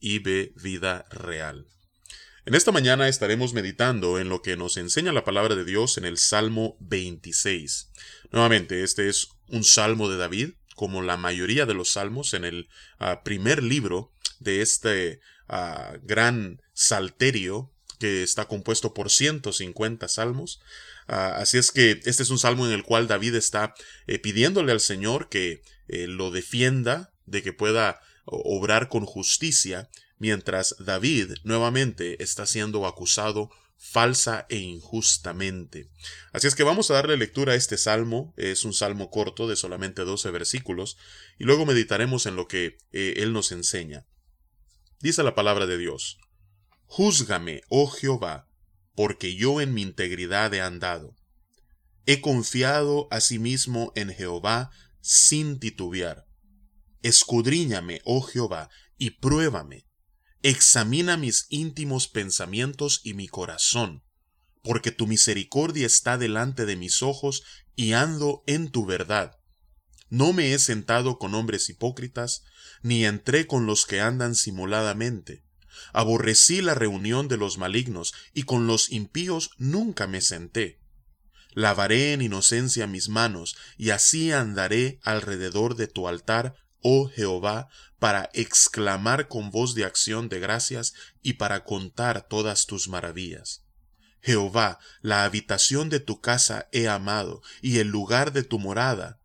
y ve vida real. En esta mañana estaremos meditando en lo que nos enseña la palabra de Dios en el Salmo 26. Nuevamente, este es un salmo de David, como la mayoría de los salmos en el ah, primer libro de este ah, gran salterio que está compuesto por 150 salmos. Ah, así es que este es un salmo en el cual David está eh, pidiéndole al Señor que eh, lo defienda, de que pueda obrar con justicia, mientras David nuevamente está siendo acusado falsa e injustamente. Así es que vamos a darle lectura a este salmo, es un salmo corto de solamente 12 versículos, y luego meditaremos en lo que eh, él nos enseña. Dice la palabra de Dios, Júzgame, oh Jehová, porque yo en mi integridad he andado. He confiado asimismo en Jehová sin titubear. Escudriñame, oh Jehová, y pruébame. Examina mis íntimos pensamientos y mi corazón, porque tu misericordia está delante de mis ojos y ando en tu verdad. No me he sentado con hombres hipócritas, ni entré con los que andan simuladamente. Aborrecí la reunión de los malignos, y con los impíos nunca me senté. Lavaré en inocencia mis manos, y así andaré alrededor de tu altar oh Jehová, para exclamar con voz de acción de gracias y para contar todas tus maravillas. Jehová, la habitación de tu casa he amado, y el lugar de tu morada.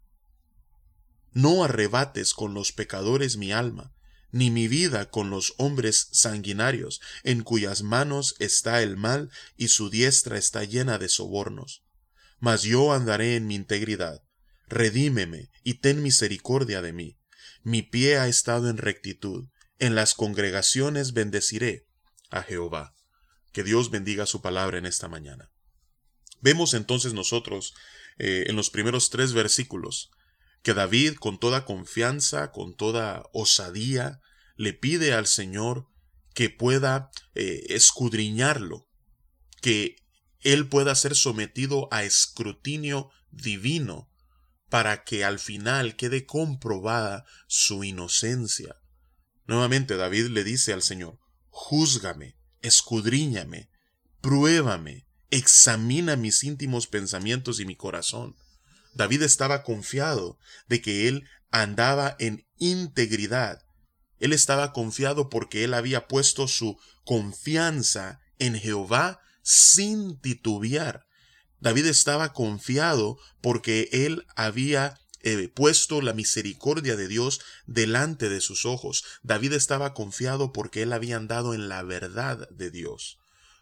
No arrebates con los pecadores mi alma, ni mi vida con los hombres sanguinarios, en cuyas manos está el mal y su diestra está llena de sobornos. Mas yo andaré en mi integridad. Redímeme y ten misericordia de mí mi pie ha estado en rectitud, en las congregaciones bendeciré a Jehová. Que Dios bendiga su palabra en esta mañana. Vemos entonces nosotros eh, en los primeros tres versículos que David con toda confianza, con toda osadía, le pide al Señor que pueda eh, escudriñarlo, que él pueda ser sometido a escrutinio divino para que al final quede comprobada su inocencia. Nuevamente David le dice al Señor, Júzgame, escudriñame, pruébame, examina mis íntimos pensamientos y mi corazón. David estaba confiado de que él andaba en integridad. Él estaba confiado porque él había puesto su confianza en Jehová sin titubear. David estaba confiado porque él había eh, puesto la misericordia de Dios delante de sus ojos. David estaba confiado porque él había andado en la verdad de Dios.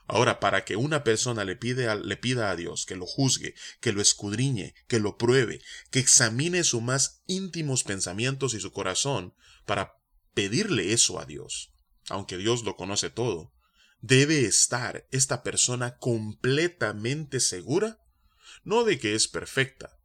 Ahora, para que una persona le, pide le pida a Dios que lo juzgue, que lo escudriñe, que lo pruebe, que examine sus más íntimos pensamientos y su corazón, para pedirle eso a Dios, aunque Dios lo conoce todo, debe estar esta persona completamente segura, no de que es perfecta,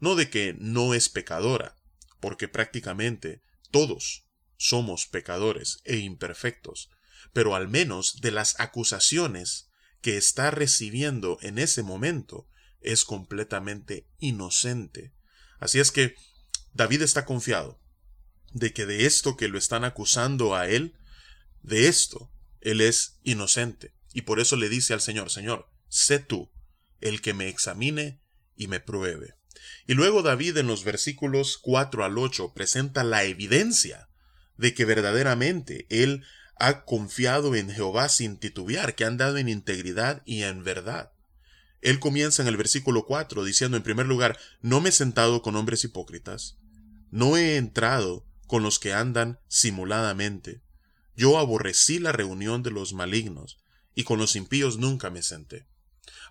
no de que no es pecadora, porque prácticamente todos somos pecadores e imperfectos, pero al menos de las acusaciones que está recibiendo en ese momento es completamente inocente. Así es que David está confiado de que de esto que lo están acusando a él, de esto él es inocente. Y por eso le dice al Señor, Señor, sé tú el que me examine y me pruebe. Y luego David en los versículos 4 al 8 presenta la evidencia de que verdaderamente él ha confiado en Jehová sin titubear, que ha andado en integridad y en verdad. Él comienza en el versículo 4 diciendo en primer lugar, no me he sentado con hombres hipócritas, no he entrado con los que andan simuladamente, yo aborrecí la reunión de los malignos, y con los impíos nunca me senté.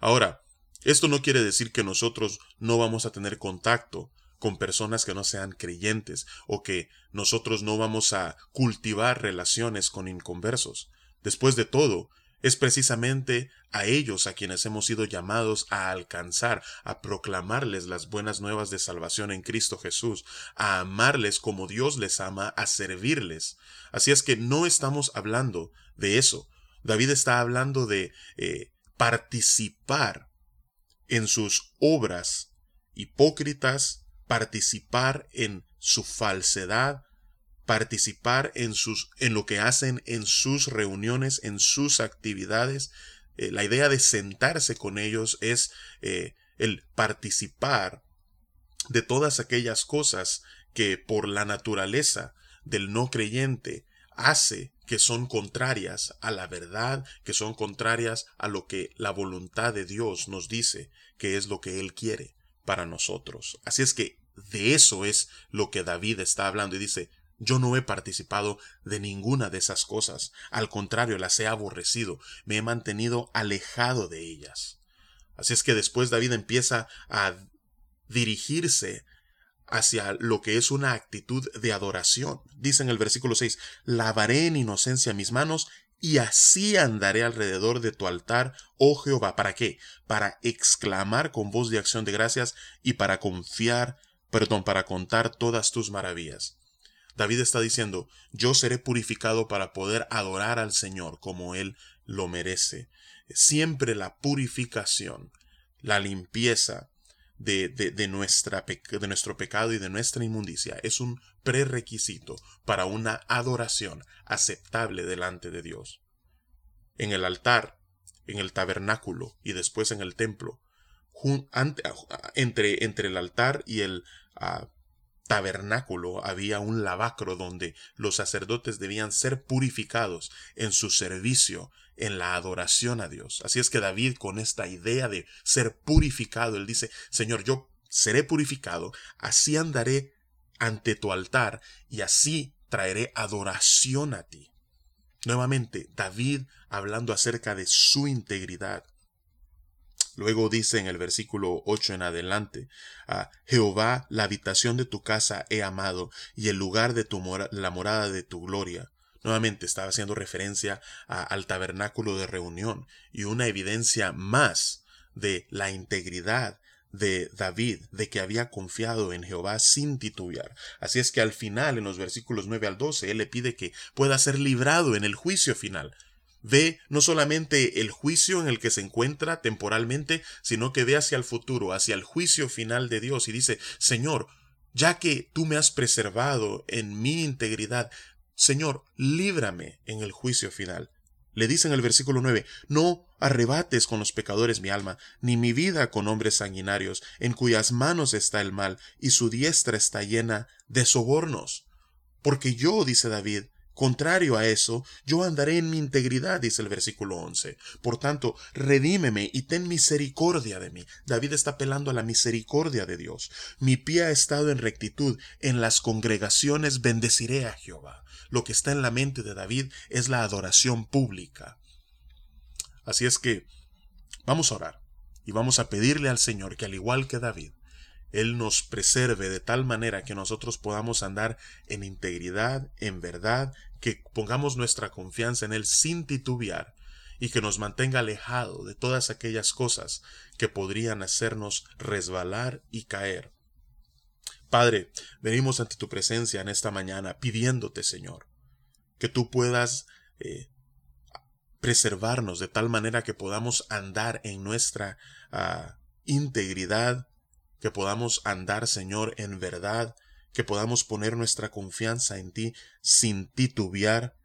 Ahora, esto no quiere decir que nosotros no vamos a tener contacto con personas que no sean creyentes o que nosotros no vamos a cultivar relaciones con inconversos. Después de todo, es precisamente a ellos a quienes hemos sido llamados a alcanzar, a proclamarles las buenas nuevas de salvación en Cristo Jesús, a amarles como Dios les ama, a servirles. Así es que no estamos hablando de eso. David está hablando de eh, participar en sus obras hipócritas, participar en su falsedad, participar en sus en lo que hacen en sus reuniones, en sus actividades. Eh, la idea de sentarse con ellos es eh, el participar de todas aquellas cosas que por la naturaleza del no creyente hace que son contrarias a la verdad, que son contrarias a lo que la voluntad de Dios nos dice, que es lo que Él quiere para nosotros. Así es que de eso es lo que David está hablando y dice, yo no he participado de ninguna de esas cosas, al contrario, las he aborrecido, me he mantenido alejado de ellas. Así es que después David empieza a dirigirse hacia lo que es una actitud de adoración. Dice en el versículo 6, lavaré en inocencia mis manos y así andaré alrededor de tu altar, oh Jehová. ¿Para qué? Para exclamar con voz de acción de gracias y para confiar, perdón, para contar todas tus maravillas. David está diciendo, yo seré purificado para poder adorar al Señor como Él lo merece. Siempre la purificación, la limpieza de, de, nuestra, de nuestro pecado y de nuestra inmundicia es un prerequisito para una adoración aceptable delante de Dios. En el altar, en el tabernáculo y después en el templo, entre, entre el altar y el ah, tabernáculo había un lavacro donde los sacerdotes debían ser purificados en su servicio, en la adoración a Dios. Así es que David con esta idea de ser purificado, él dice, Señor, yo seré purificado, así andaré ante tu altar y así traeré adoración a ti. Nuevamente, David hablando acerca de su integridad, Luego dice en el versículo 8 en adelante, a Jehová, la habitación de tu casa he amado, y el lugar de tu la morada de tu gloria. Nuevamente estaba haciendo referencia al tabernáculo de reunión y una evidencia más de la integridad de David, de que había confiado en Jehová sin titubear. Así es que al final, en los versículos 9 al 12, él le pide que pueda ser librado en el juicio final ve no solamente el juicio en el que se encuentra temporalmente, sino que ve hacia el futuro, hacia el juicio final de Dios y dice, Señor, ya que tú me has preservado en mi integridad, Señor, líbrame en el juicio final. Le dice en el versículo 9, no arrebates con los pecadores mi alma, ni mi vida con hombres sanguinarios, en cuyas manos está el mal, y su diestra está llena de sobornos. Porque yo, dice David, Contrario a eso, yo andaré en mi integridad, dice el versículo 11. Por tanto, redímeme y ten misericordia de mí. David está apelando a la misericordia de Dios. Mi pie ha estado en rectitud, en las congregaciones bendeciré a Jehová. Lo que está en la mente de David es la adoración pública. Así es que vamos a orar y vamos a pedirle al Señor que al igual que David, él nos preserve de tal manera que nosotros podamos andar en integridad, en verdad, que pongamos nuestra confianza en Él sin titubear y que nos mantenga alejado de todas aquellas cosas que podrían hacernos resbalar y caer. Padre, venimos ante tu presencia en esta mañana pidiéndote, Señor, que tú puedas eh, preservarnos de tal manera que podamos andar en nuestra ah, integridad, que podamos andar, Señor, en verdad, que podamos poner nuestra confianza en ti sin titubear,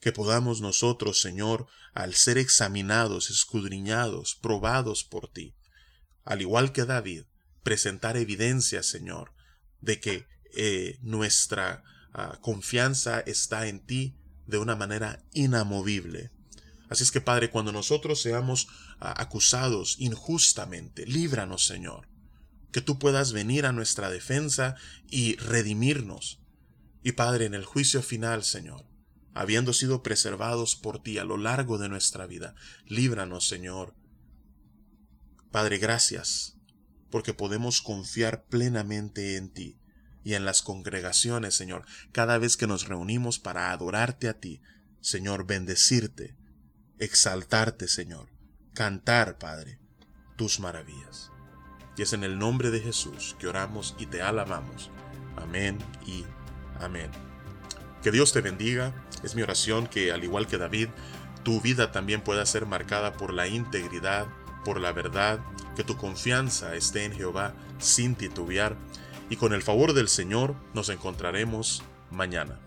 que podamos nosotros, Señor, al ser examinados, escudriñados, probados por ti, al igual que David, presentar evidencia, Señor, de que eh, nuestra ah, confianza está en ti de una manera inamovible. Así es que, Padre, cuando nosotros seamos ah, acusados injustamente, líbranos, Señor que tú puedas venir a nuestra defensa y redimirnos. Y Padre, en el juicio final, Señor, habiendo sido preservados por ti a lo largo de nuestra vida, líbranos, Señor. Padre, gracias porque podemos confiar plenamente en ti y en las congregaciones, Señor, cada vez que nos reunimos para adorarte a ti, Señor, bendecirte, exaltarte, Señor, cantar, Padre, tus maravillas. Y es en el nombre de Jesús que oramos y te alabamos. Amén y amén. Que Dios te bendiga. Es mi oración que, al igual que David, tu vida también pueda ser marcada por la integridad, por la verdad, que tu confianza esté en Jehová sin titubear. Y con el favor del Señor nos encontraremos mañana.